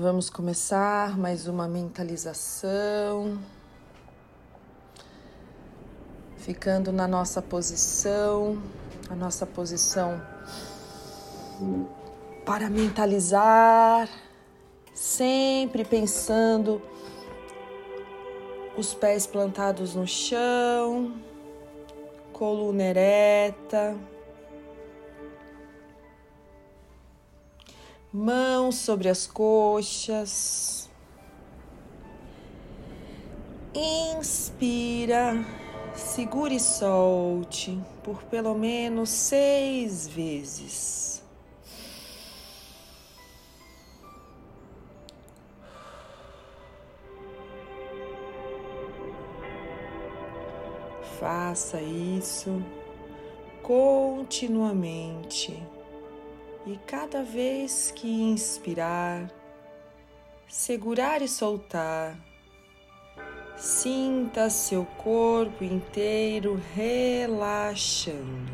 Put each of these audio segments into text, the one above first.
Vamos começar mais uma mentalização. Ficando na nossa posição, a nossa posição para mentalizar, sempre pensando os pés plantados no chão, coluna ereta. Mãos sobre as coxas. Inspira, segure e solte por pelo menos seis vezes. Faça isso continuamente. E cada vez que inspirar, segurar e soltar, sinta seu corpo inteiro relaxando.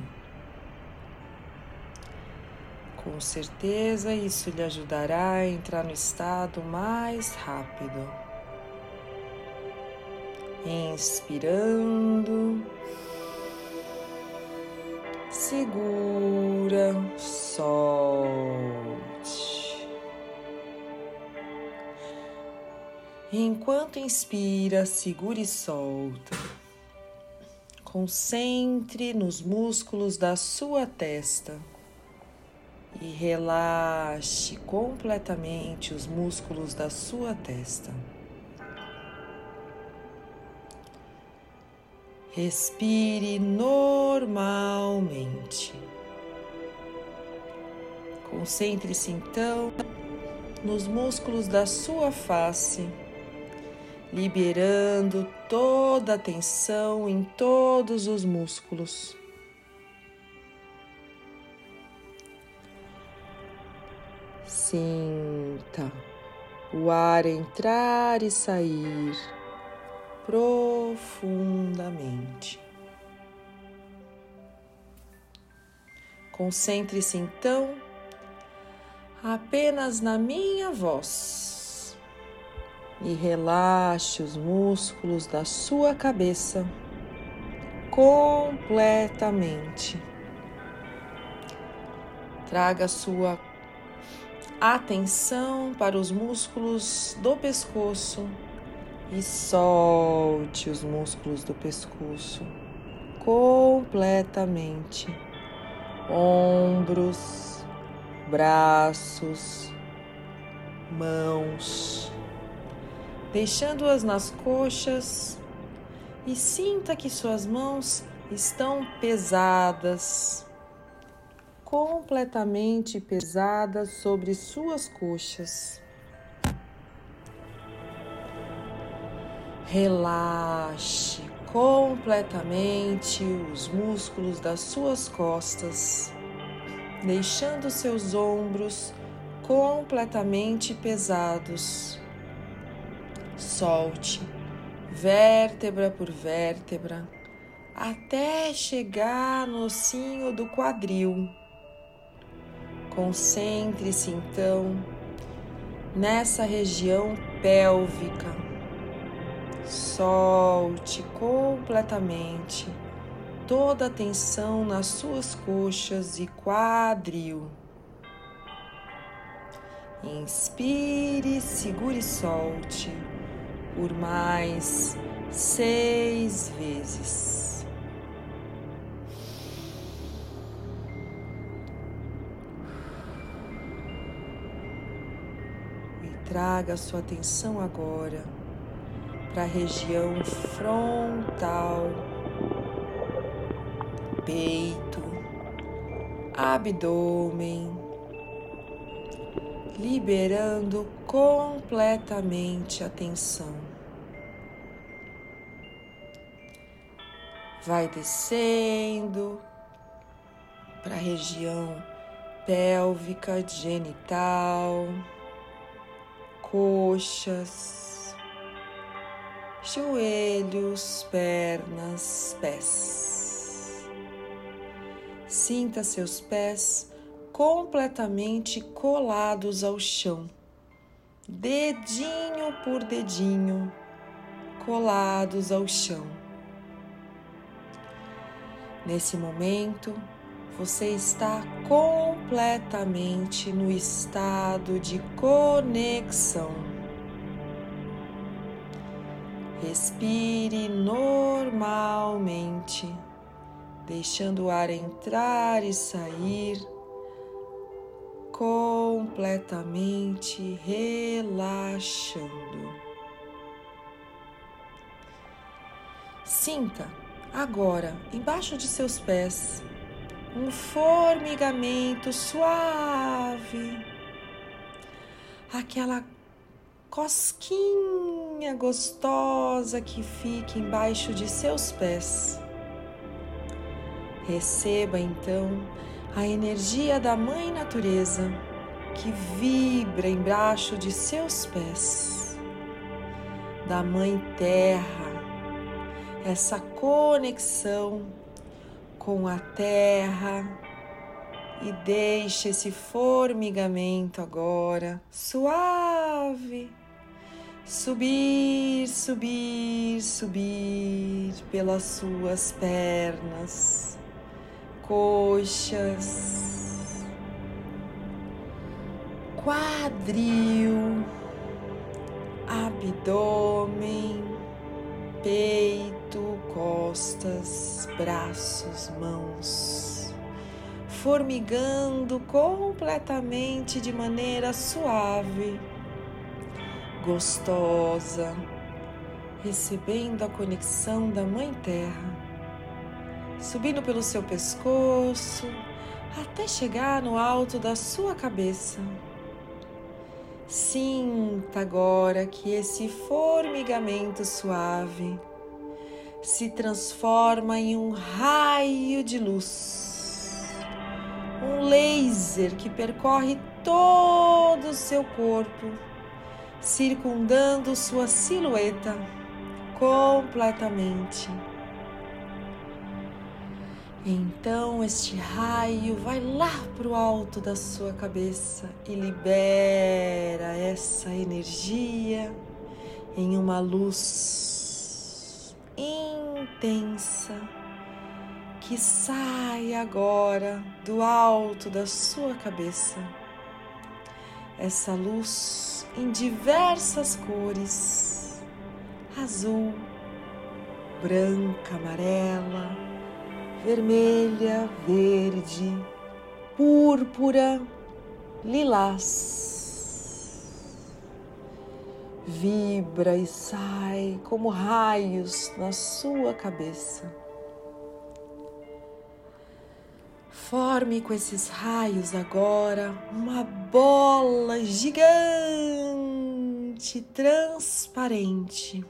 Com certeza isso lhe ajudará a entrar no estado mais rápido. Inspirando segura, solte. Enquanto inspira, segura e solta. Concentre nos músculos da sua testa e relaxe completamente os músculos da sua testa. Respire normalmente. Concentre-se então nos músculos da sua face, liberando toda a tensão em todos os músculos. Sinta o ar entrar e sair profundamente. Concentre-se então apenas na minha voz e relaxe os músculos da sua cabeça completamente. Traga sua atenção para os músculos do pescoço e solte os músculos do pescoço completamente. Ombros, braços, mãos, deixando-as nas coxas e sinta que suas mãos estão pesadas, completamente pesadas sobre suas coxas. Relaxe completamente os músculos das suas costas, deixando seus ombros completamente pesados. Solte vértebra por vértebra até chegar no ossinho do quadril. Concentre-se então nessa região pélvica Solte completamente toda a tensão nas suas coxas e quadril. Inspire, segure e solte por mais seis vezes. E traga sua atenção agora para a região frontal, peito, abdômen, liberando completamente a tensão. Vai descendo para a região pélvica, genital, coxas joelhos, pernas, pés. Sinta seus pés completamente colados ao chão, dedinho por dedinho, colados ao chão. Nesse momento, você está completamente no estado de conexão. Respire normalmente, deixando o ar entrar e sair, completamente relaxando. Sinta agora embaixo de seus pés um formigamento suave, aquela cosquinha gostosa que fica embaixo de seus pés. Receba então a energia da Mãe Natureza que vibra embaixo de seus pés, da Mãe Terra, essa conexão com a terra. E deixe esse formigamento agora suave subir, subir, subir pelas suas pernas, coxas, quadril, abdômen, peito, costas, braços, mãos formigando completamente de maneira suave gostosa, recebendo a conexão da Mãe Terra, subindo pelo seu pescoço até chegar no alto da sua cabeça. Sinta agora que esse formigamento suave se transforma em um raio de luz, um laser que percorre todo o seu corpo circundando sua silhueta completamente. Então este raio vai lá para o alto da sua cabeça e libera essa energia em uma luz intensa que sai agora do alto da sua cabeça. Essa luz em diversas cores: azul, branca, amarela, vermelha, verde, púrpura, lilás. Vibra e sai como raios na sua cabeça. Forme com esses raios agora uma bola gigante, transparente,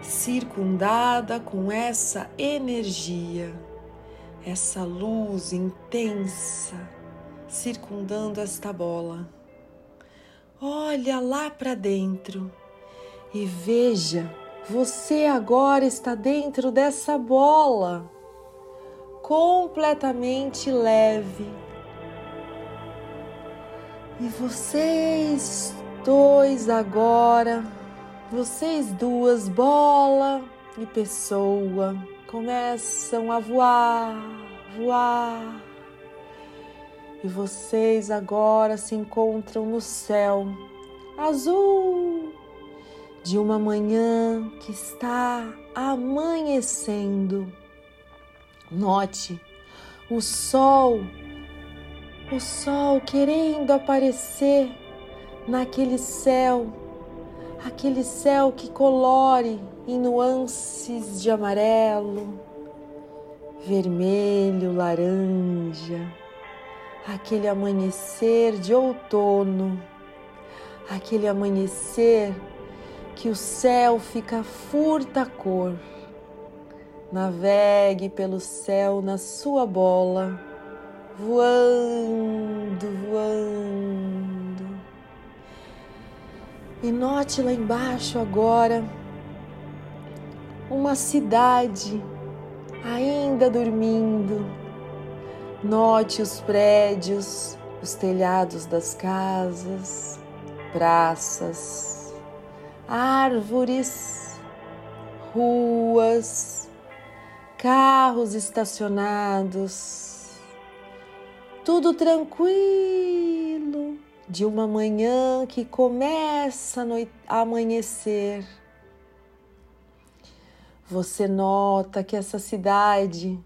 circundada com essa energia, essa luz intensa circundando esta bola. Olha lá para dentro e veja, você agora está dentro dessa bola completamente leve. E vocês dois agora, vocês duas, bola e pessoa, começam a voar, voar. E vocês agora se encontram no céu azul de uma manhã que está amanhecendo. Note o sol, o sol querendo aparecer naquele céu, aquele céu que colore em nuances de amarelo, vermelho, laranja, aquele amanhecer de outono, aquele amanhecer que o céu fica furta cor Navegue pelo céu na sua bola, voando, voando. E note lá embaixo agora uma cidade ainda dormindo. Note os prédios, os telhados das casas, praças, árvores, ruas, carros estacionados, tudo tranquilo de uma manhã que começa a amanhecer. Você nota que essa cidade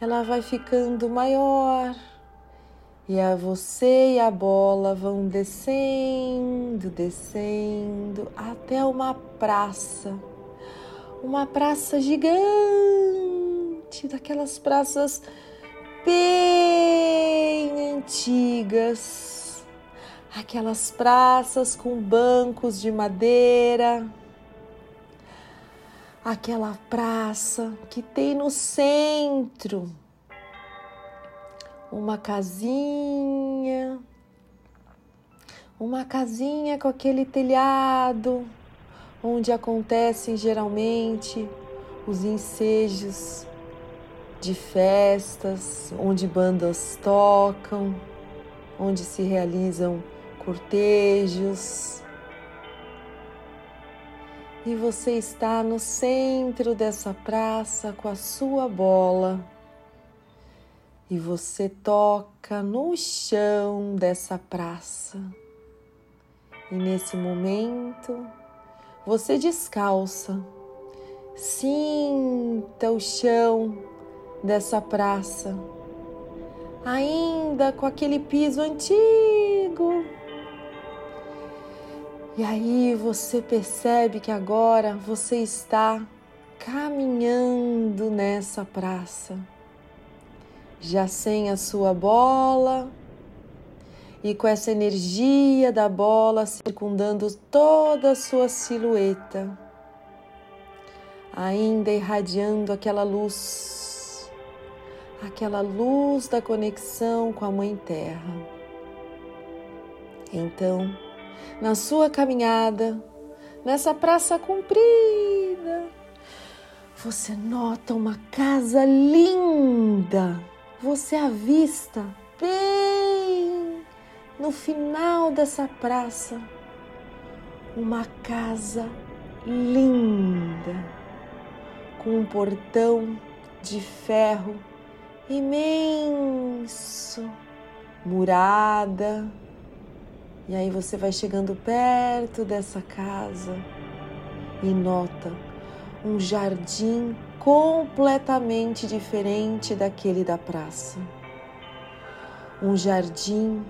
ela vai ficando maior e a você e a bola vão descendo, descendo até uma praça. Uma praça gigante, daquelas praças bem antigas. Aquelas praças com bancos de madeira. Aquela praça que tem no centro uma casinha, uma casinha com aquele telhado onde acontecem geralmente os ensejos de festas, onde bandas tocam, onde se realizam cortejos. E você está no centro dessa praça com a sua bola e você toca no chão dessa praça. E nesse momento, você descalça, sinta o chão dessa praça, ainda com aquele piso antigo. E aí você percebe que agora você está caminhando nessa praça já sem a sua bola e com essa energia da bola circundando toda a sua silhueta, ainda irradiando aquela luz, aquela luz da conexão com a Mãe Terra. Então, na sua caminhada, nessa praça comprida, você nota uma casa linda você avista bem no final dessa praça uma casa linda com um portão de ferro imenso, murada. E aí você vai chegando perto dessa casa e nota um jardim completamente diferente daquele da praça. Um jardim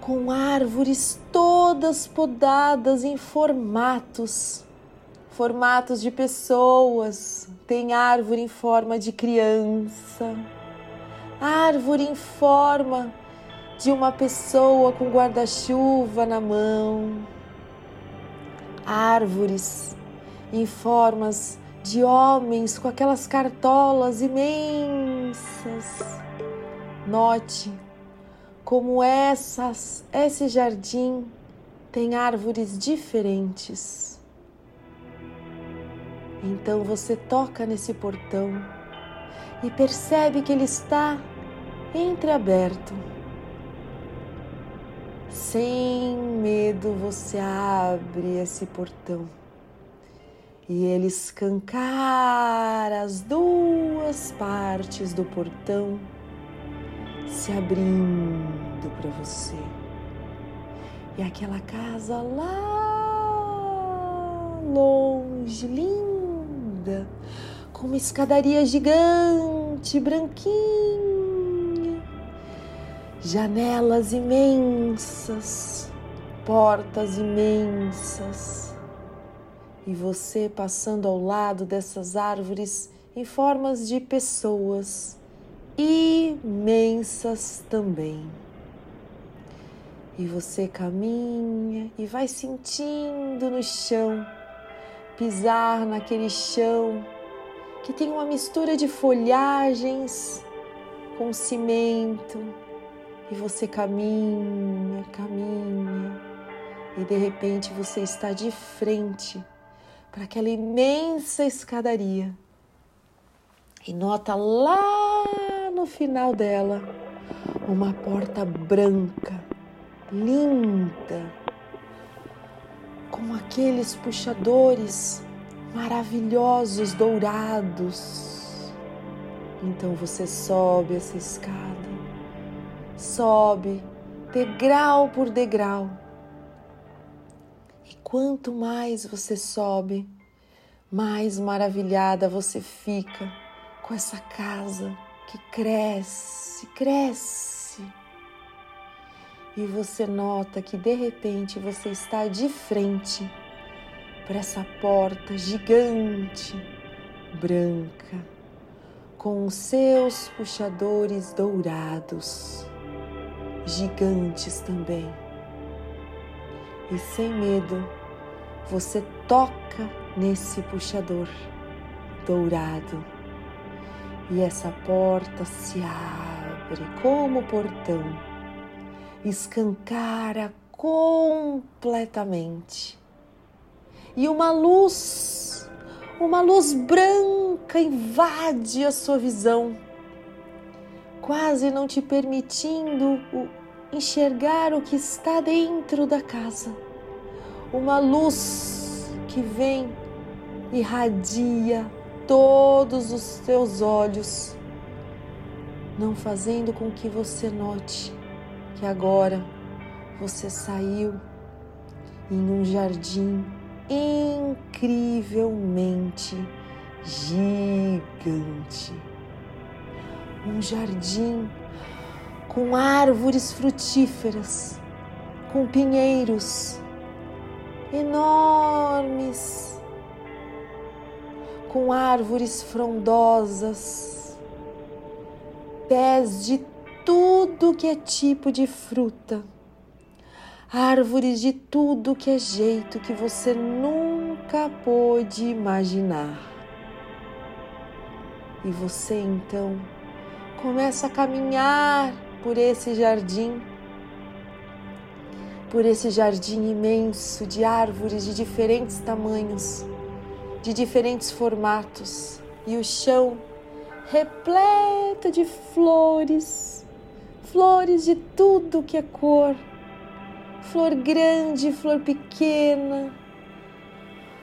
com árvores todas podadas em formatos, formatos de pessoas. Tem árvore em forma de criança, árvore em forma de uma pessoa com guarda-chuva na mão, árvores em formas de homens com aquelas cartolas imensas. Note como essas, esse jardim tem árvores diferentes. Então você toca nesse portão e percebe que ele está entreaberto. Sem medo, você abre esse portão e ele escancara as duas partes do portão se abrindo para você. E aquela casa lá longe, linda, com uma escadaria gigante, branquinha, janelas imensas, portas imensas e você passando ao lado dessas árvores em formas de pessoas imensas também. E você caminha e vai sentindo no chão, pisar naquele chão que tem uma mistura de folhagens com cimento, e você caminha, caminha, e de repente você está de frente para aquela imensa escadaria. E nota lá no final dela uma porta branca, linda, com aqueles puxadores maravilhosos dourados. Então você sobe essa escada, sobe degrau por degrau. E quanto mais você sobe, mais maravilhada você fica com essa casa que cresce, cresce. E você nota que de repente você está de frente para essa porta gigante, branca, com os seus puxadores dourados, gigantes também. E sem medo, você toca nesse puxador dourado e essa porta se abre como portão, escancara completamente. E uma luz, uma luz branca invade a sua visão, quase não te permitindo enxergar o que está dentro da casa. Uma luz que vem, irradia todos os teus olhos, não fazendo com que você note que agora você saiu em um jardim incrivelmente gigante. Um jardim com árvores frutíferas, com pinheiros enormes com árvores frondosas, pés de tudo que é tipo de fruta, árvores de tudo que é jeito que você nunca pôde imaginar. E você então começa a caminhar por esse jardim, por esse jardim imenso de árvores de diferentes tamanhos de diferentes formatos e o chão repleto de flores, flores de tudo que é cor, flor grande, flor pequena,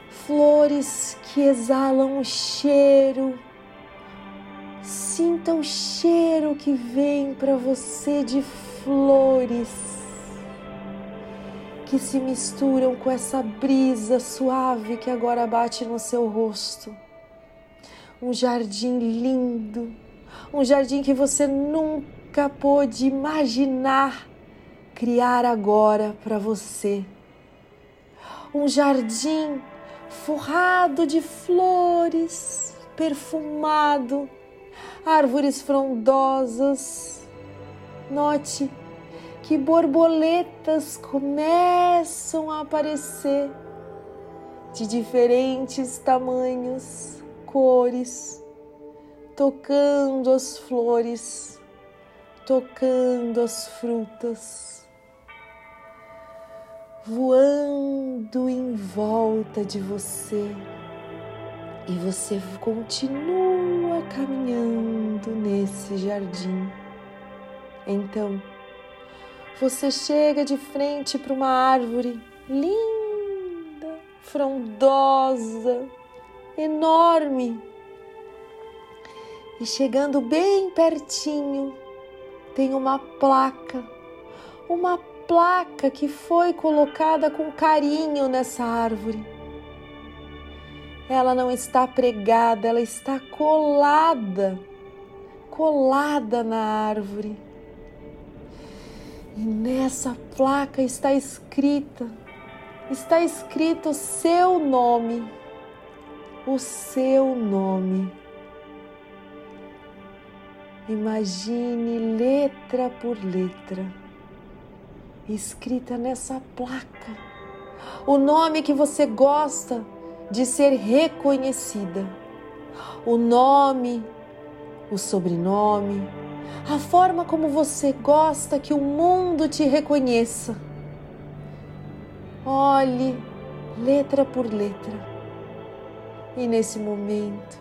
flores que exalam o cheiro. Sinta o cheiro que vem para você de flores que se misturam com essa brisa suave que agora bate no seu rosto. Um jardim lindo, um jardim que você nunca pôde imaginar criar agora para você. Um jardim forrado de flores, perfumado, árvores frondosas. Note que borboletas começam a aparecer de diferentes tamanhos, cores, tocando as flores, tocando as frutas, voando em volta de você. E você continua caminhando nesse jardim. Então, você chega de frente para uma árvore linda, frondosa, enorme. E chegando bem pertinho, tem uma placa, uma placa que foi colocada com carinho nessa árvore. Ela não está pregada, ela está colada, colada na árvore e nessa placa está escrita, está escrito o seu nome, o seu nome. Imagine letra por letra, escrita nessa placa, o nome que você gosta de ser reconhecida, o nome, o sobrenome, a forma como você gosta que o mundo te reconheça. Olhe letra por letra. E nesse momento,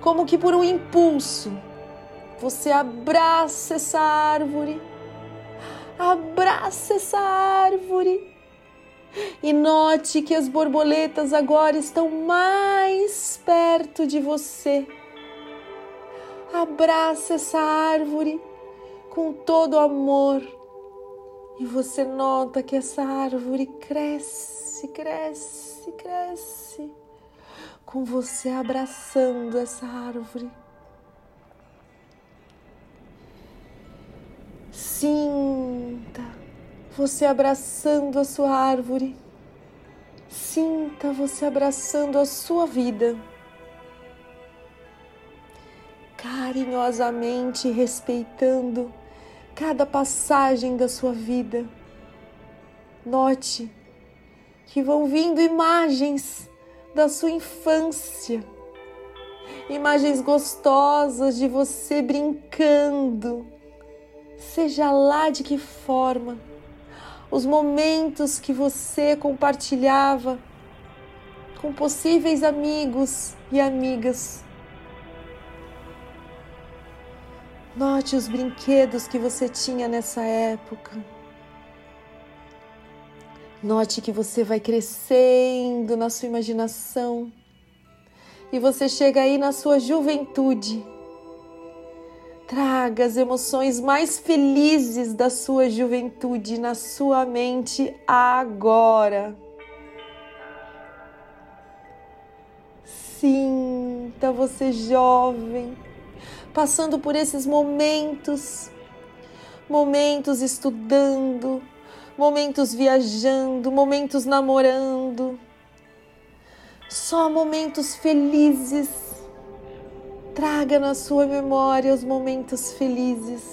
como que por um impulso, você abraça essa árvore, abraça essa árvore E note que as borboletas agora estão mais perto de você. Abraça essa árvore com todo amor. E você nota que essa árvore cresce, cresce, cresce, com você abraçando essa árvore. Sinta você abraçando a sua árvore. Sinta você abraçando a sua vida. Carinhosamente respeitando cada passagem da sua vida. Note que vão vindo imagens da sua infância, imagens gostosas de você brincando, seja lá de que forma, os momentos que você compartilhava com possíveis amigos e amigas. Note os brinquedos que você tinha nessa época. Note que você vai crescendo na sua imaginação e você chega aí na sua juventude. Traga as emoções mais felizes da sua juventude na sua mente agora. Sinta você jovem, passando por esses momentos, momentos estudando, momentos viajando, momentos namorando. Só momentos felizes Traga na sua memória os momentos felizes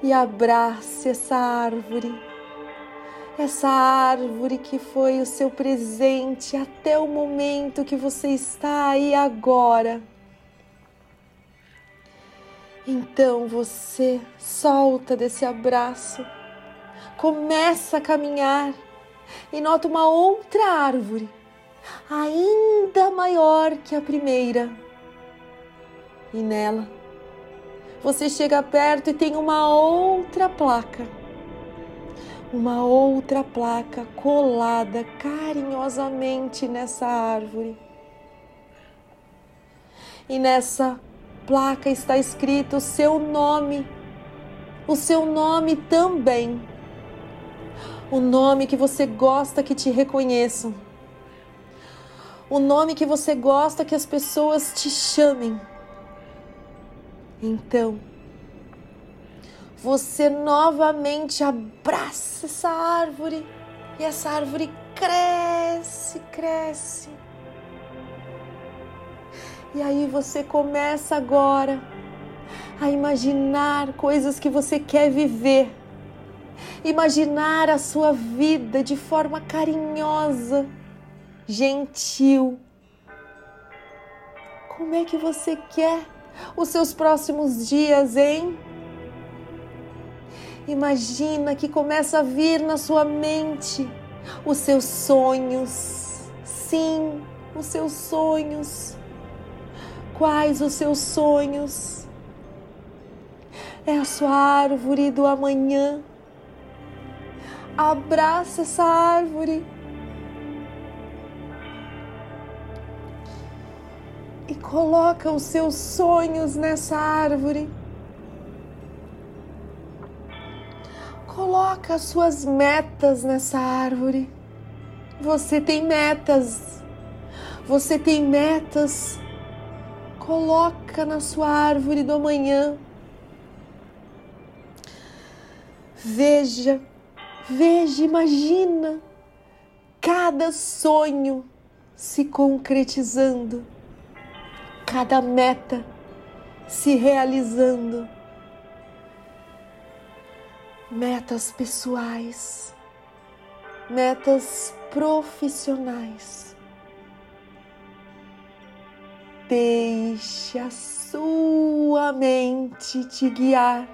e abrace essa árvore, essa árvore que foi o seu presente até o momento que você está aí agora. Então você solta desse abraço, começa a caminhar e nota uma outra árvore ainda maior que a primeira. E nela você chega perto e tem uma outra placa. Uma outra placa colada carinhosamente nessa árvore. E nessa placa está escrito o seu nome, o seu nome também. O nome que você gosta que te reconheçam o nome que você gosta que as pessoas te chamem. Então, você novamente abraça essa árvore e essa árvore cresce, cresce. E aí você começa agora a imaginar coisas que você quer viver. Imaginar a sua vida de forma carinhosa gentil. Como é que você quer os seus próximos dias, hein? Imagina que começa a vir na sua mente os seus sonhos. Sim, os seus sonhos. Quais os seus sonhos? É a sua árvore do amanhã. Abraça essa árvore coloca os seus sonhos nessa árvore. Coloca as suas metas nessa árvore. Você tem metas. Você tem metas. Coloca na sua árvore do amanhã. Veja, veja, imagina cada sonho se concretizando cada meta se realizando. Metas pessoais, metas profissionais. Deixe a sua mente te guiar,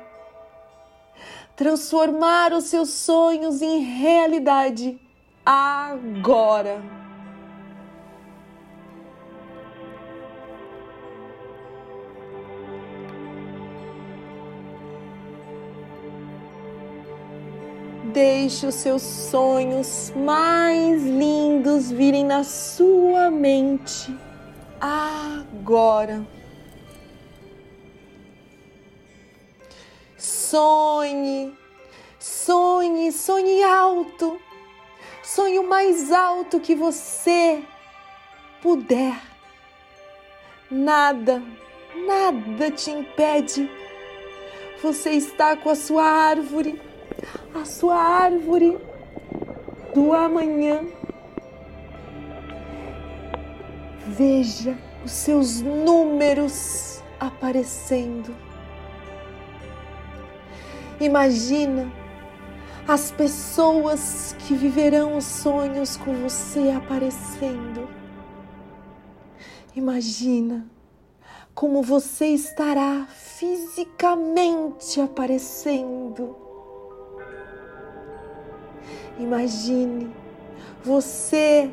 transformar os seus sonhos em realidade agora. Deixe os seus sonhos mais lindos virem na sua mente agora. Sonhe, sonhe, sonhe alto. Sonhe o mais alto que você puder. Nada, nada te impede. Você está com a sua árvore, a sua árvore do amanhã. Veja os seus números aparecendo. Imagina as pessoas que viverão os sonhos com você aparecendo. Imagina como você estará fisicamente aparecendo. Imagine você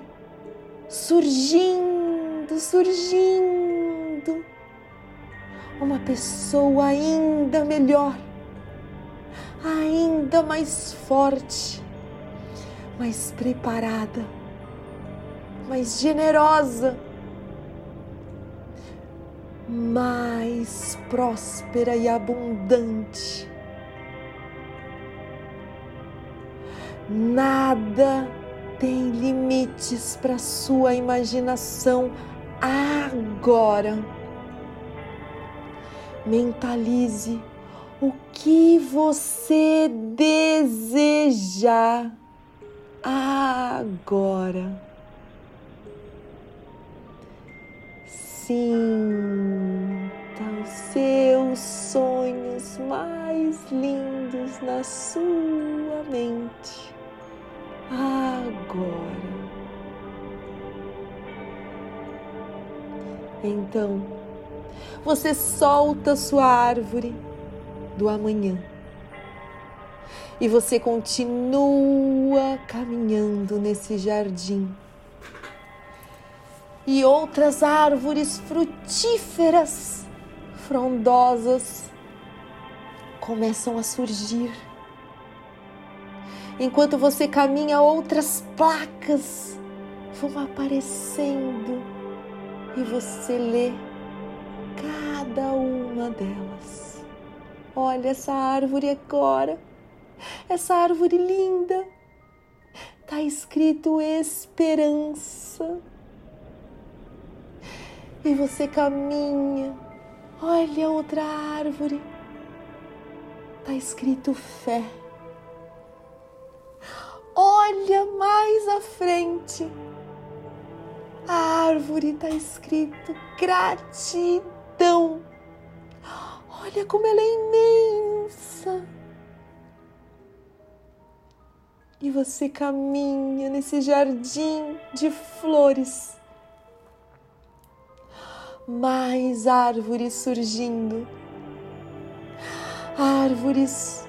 surgindo, surgindo, uma pessoa ainda melhor, ainda mais forte, mais preparada, mais generosa mais próspera e abundante. Nada tem limites para sua imaginação agora. Mentalize o que você desejar agora. Sinta os seus sonhos mais lindos na sua mente agora. Então, você solta sua árvore do amanhã e você continua caminhando nesse jardim e outras árvores frutíferas, frondosas, começam a surgir. Enquanto você caminha, outras placas vão aparecendo e você lê cada uma delas. Olha essa árvore agora, essa árvore linda. Está escrito esperança e você caminha, olha outra árvore, está escrito fé. Olha mais à frente, a árvore está escrito gratidão. Olha como ela é imensa. E você caminha nesse jardim de flores mais árvores surgindo. Árvores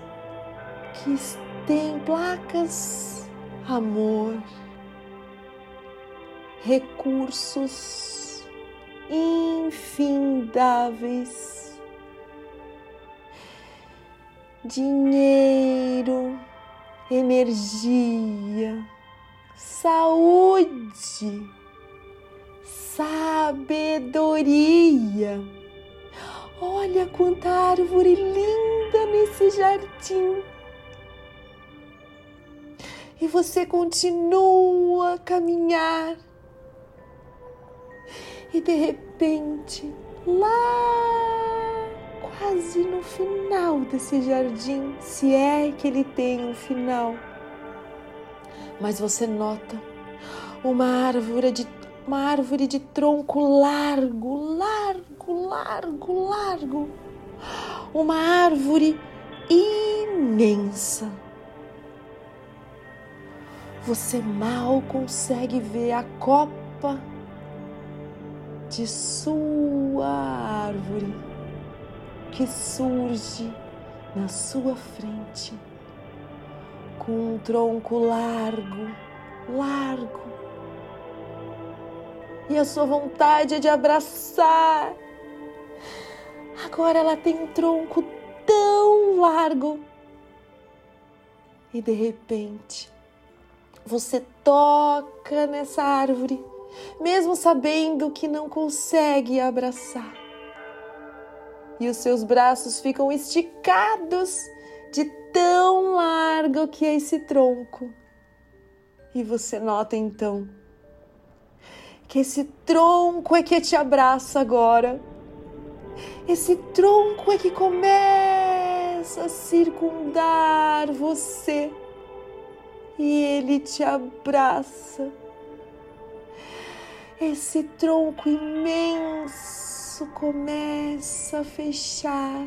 que têm placas, amor, recursos infindáveis, dinheiro, energia, saúde sabedoria. Olha quanta árvore linda nesse jardim. E você continua a caminhar. E de repente, lá, quase no final desse jardim, se é que ele tem um final, mas você nota uma árvore de uma árvore de tronco largo, largo, largo, largo. Uma árvore imensa. Você mal consegue ver a copa de sua árvore que surge na sua frente com um tronco largo, largo e a sua vontade é de abraçar. Agora ela tem um tronco tão largo E de repente, você toca nessa árvore, mesmo sabendo que não consegue abraçar. E os seus braços ficam esticados de tão largo que é esse tronco. E você nota então que esse tronco é que te abraça agora. Esse tronco é que começa a circundar você e ele te abraça. Esse tronco imenso começa a fechar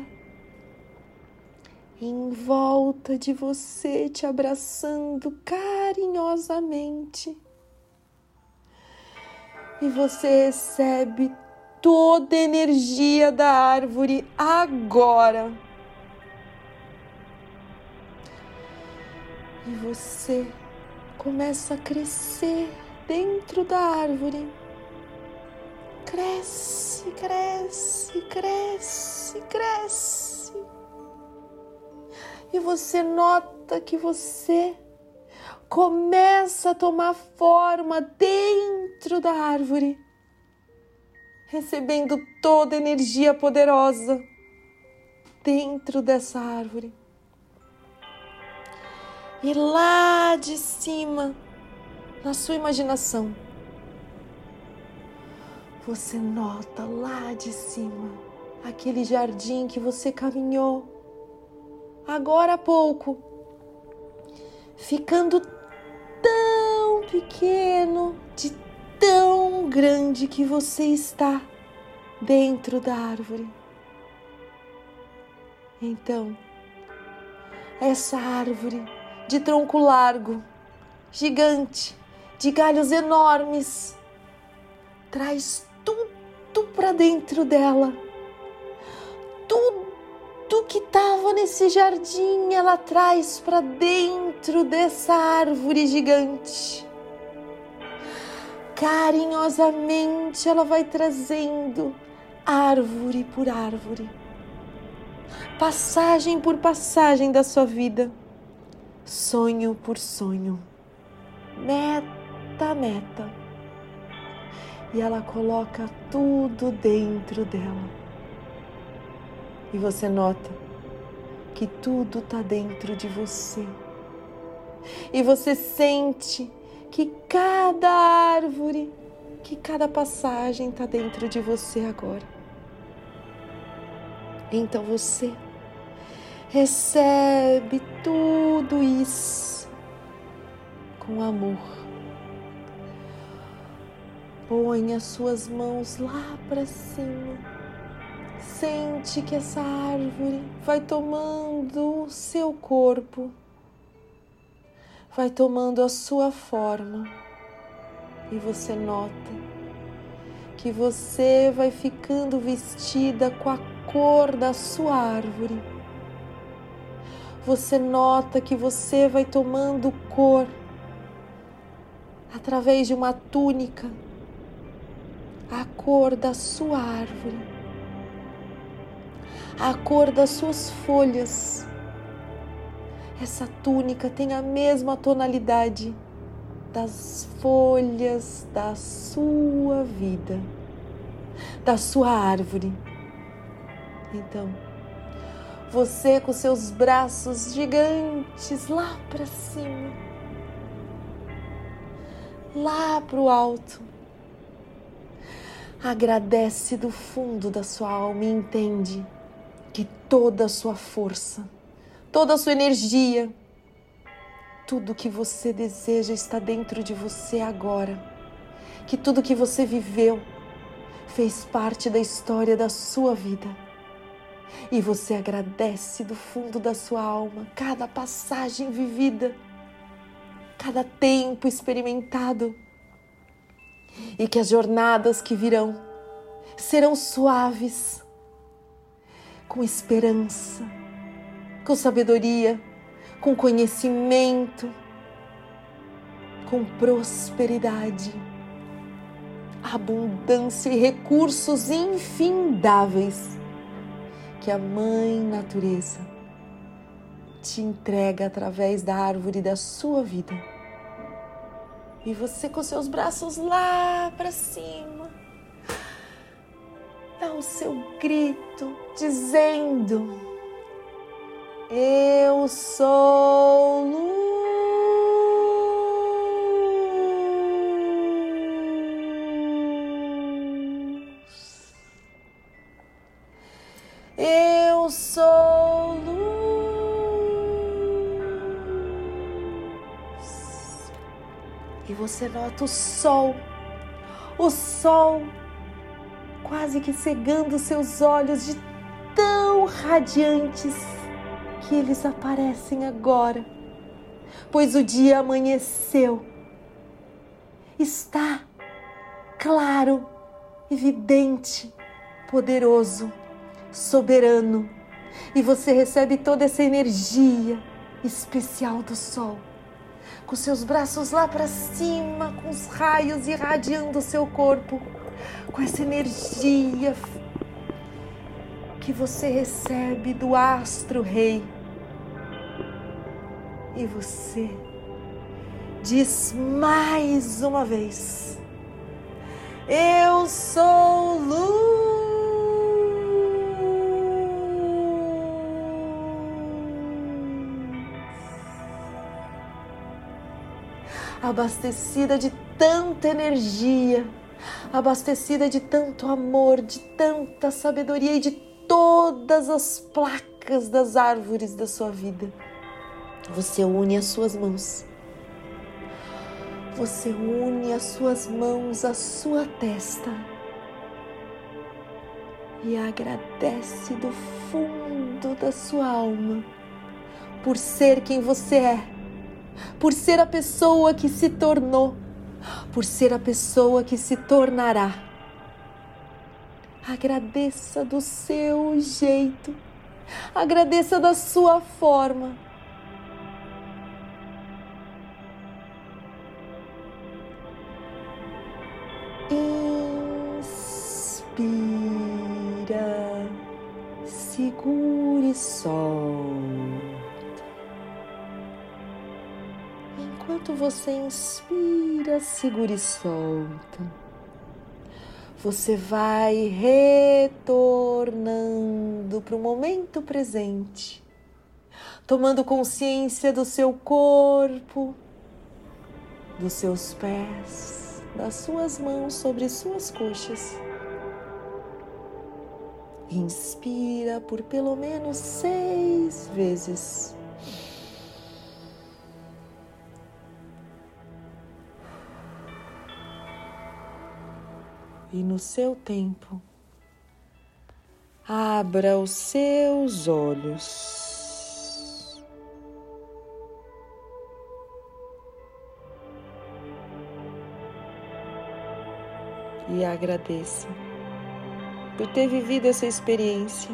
em volta de você, te abraçando carinhosamente. E você recebe toda a energia da árvore agora. E você começa a crescer dentro da árvore. Cresce, cresce, cresce, cresce. E você nota que você começa a tomar forma dentro da árvore, recebendo toda a energia poderosa dentro dessa árvore. E lá de cima, na sua imaginação, você nota lá de cima aquele jardim que você caminhou agora há pouco, ficando tão pequeno, de tão grande que você está dentro da árvore. Então, essa árvore de tronco largo, gigante, de galhos enormes. Traz tudo para dentro dela. Tudo que estava nesse jardim ela traz para dentro dessa árvore gigante. Carinhosamente ela vai trazendo árvore por árvore, passagem por passagem da sua vida sonho por sonho, meta a meta. E ela coloca tudo dentro dela. E você nota que tudo está dentro de você. E você sente que cada árvore, que cada passagem está dentro de você agora. Então você recebe tudo isso com amor. Põe as suas mãos lá para cima. Sente que essa árvore vai tomando o seu corpo, vai tomando a sua forma, e você nota que você vai ficando vestida com a cor da sua árvore você nota que você vai tomando cor através de uma túnica, a cor da sua árvore, a cor das suas folhas. Essa túnica tem a mesma tonalidade das folhas da sua vida, da sua árvore. Então, você com seus braços gigantes lá para cima, lá para o alto. Agradece do fundo da sua alma e entende que toda a sua força, toda a sua energia, tudo que você deseja está dentro de você agora. Que tudo que você viveu fez parte da história da sua vida e você agradece do fundo da sua alma cada passagem vivida, cada tempo experimentado, e que as jornadas que virão serão suaves, com esperança, com sabedoria, com conhecimento, com prosperidade, abundância e recursos infindáveis que a Mãe Natureza te entrega através da árvore da sua vida. E você com seus braços lá para cima, dá o seu grito dizendo: Eu sou luz. Eu sou luz. E você nota o sol, o sol quase que cegando seus olhos de tão radiantes que eles aparecem agora, pois o dia amanheceu. Está claro, evidente, poderoso soberano e você recebe toda essa energia especial do sol. Com seus braços lá para cima, com os raios irradiando o seu corpo, com essa energia que você recebe do astro rei. E você diz mais uma vez: Eu sou luz. Abastecida de tanta energia, abastecida de tanto amor, de tanta sabedoria e de todas as placas das árvores da sua vida. Você une as suas mãos. Você une as suas mãos à sua testa e agradece do fundo da sua alma por ser quem você é por ser a pessoa que se tornou, por ser a pessoa que se tornará. Agradeça do seu jeito, agradeça da sua forma. Inspira, segure sol. Enquanto você inspira, segura e solta, você vai retornando para o momento presente, tomando consciência do seu corpo, dos seus pés, das suas mãos sobre suas coxas. Inspira por pelo menos seis vezes. E no seu tempo, abra os seus olhos. E agradeça por ter vivido essa experiência